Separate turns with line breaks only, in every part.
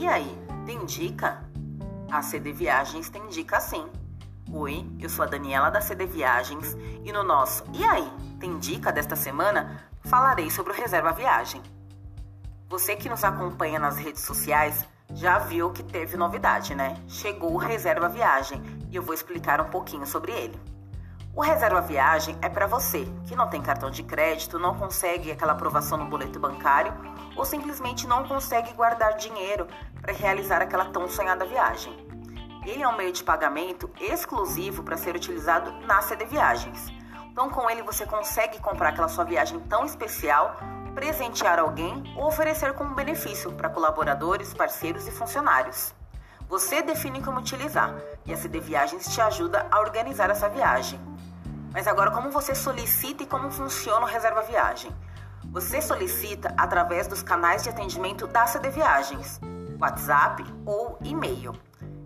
E aí, tem dica? A CD Viagens tem dica sim. Oi, eu sou a Daniela da CD Viagens e no nosso E aí, tem dica desta semana? Falarei sobre o Reserva Viagem. Você que nos acompanha nas redes sociais já viu que teve novidade, né? Chegou o Reserva Viagem e eu vou explicar um pouquinho sobre ele. O Reserva Viagem é para você que não tem cartão de crédito, não consegue aquela aprovação no boleto bancário ou simplesmente não consegue guardar dinheiro para realizar aquela tão sonhada viagem. Ele é um meio de pagamento exclusivo para ser utilizado na CD Viagens. Então, com ele você consegue comprar aquela sua viagem tão especial, presentear alguém ou oferecer como benefício para colaboradores, parceiros e funcionários. Você define como utilizar e a CD Viagens te ajuda a organizar essa viagem. Mas agora, como você solicita e como funciona o Reserva Viagem? Você solicita através dos canais de atendimento da CD Viagens, WhatsApp ou e-mail.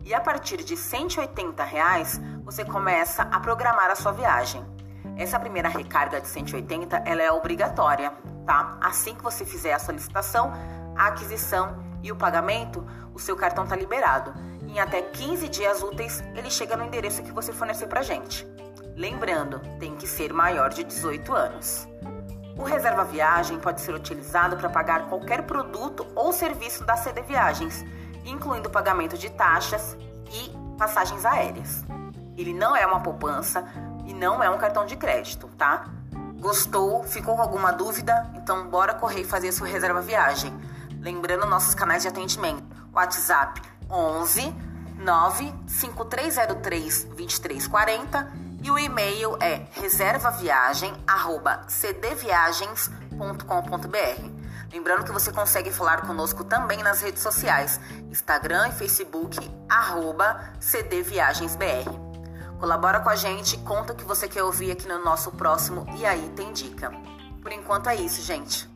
E a partir de 180 reais, você começa a programar a sua viagem. Essa primeira recarga de 180 ela é obrigatória, tá? Assim que você fizer a solicitação, a aquisição e o pagamento, o seu cartão está liberado. Em até 15 dias úteis, ele chega no endereço que você fornecer para gente. Lembrando, tem que ser maior de 18 anos. O reserva viagem pode ser utilizado para pagar qualquer produto ou serviço da CD Viagens, incluindo pagamento de taxas e passagens aéreas. Ele não é uma poupança e não é um cartão de crédito, tá? Gostou? Ficou com alguma dúvida? Então bora correr e fazer sua reserva viagem. Lembrando nossos canais de atendimento: WhatsApp 11 95303 2340 e o e-mail é reservaviagem@cdviagens.com.br. Lembrando que você consegue falar conosco também nas redes sociais, Instagram e Facebook, cdviagensbr. Colabora com a gente, conta o que você quer ouvir aqui no nosso próximo E aí tem dica. Por enquanto é isso, gente.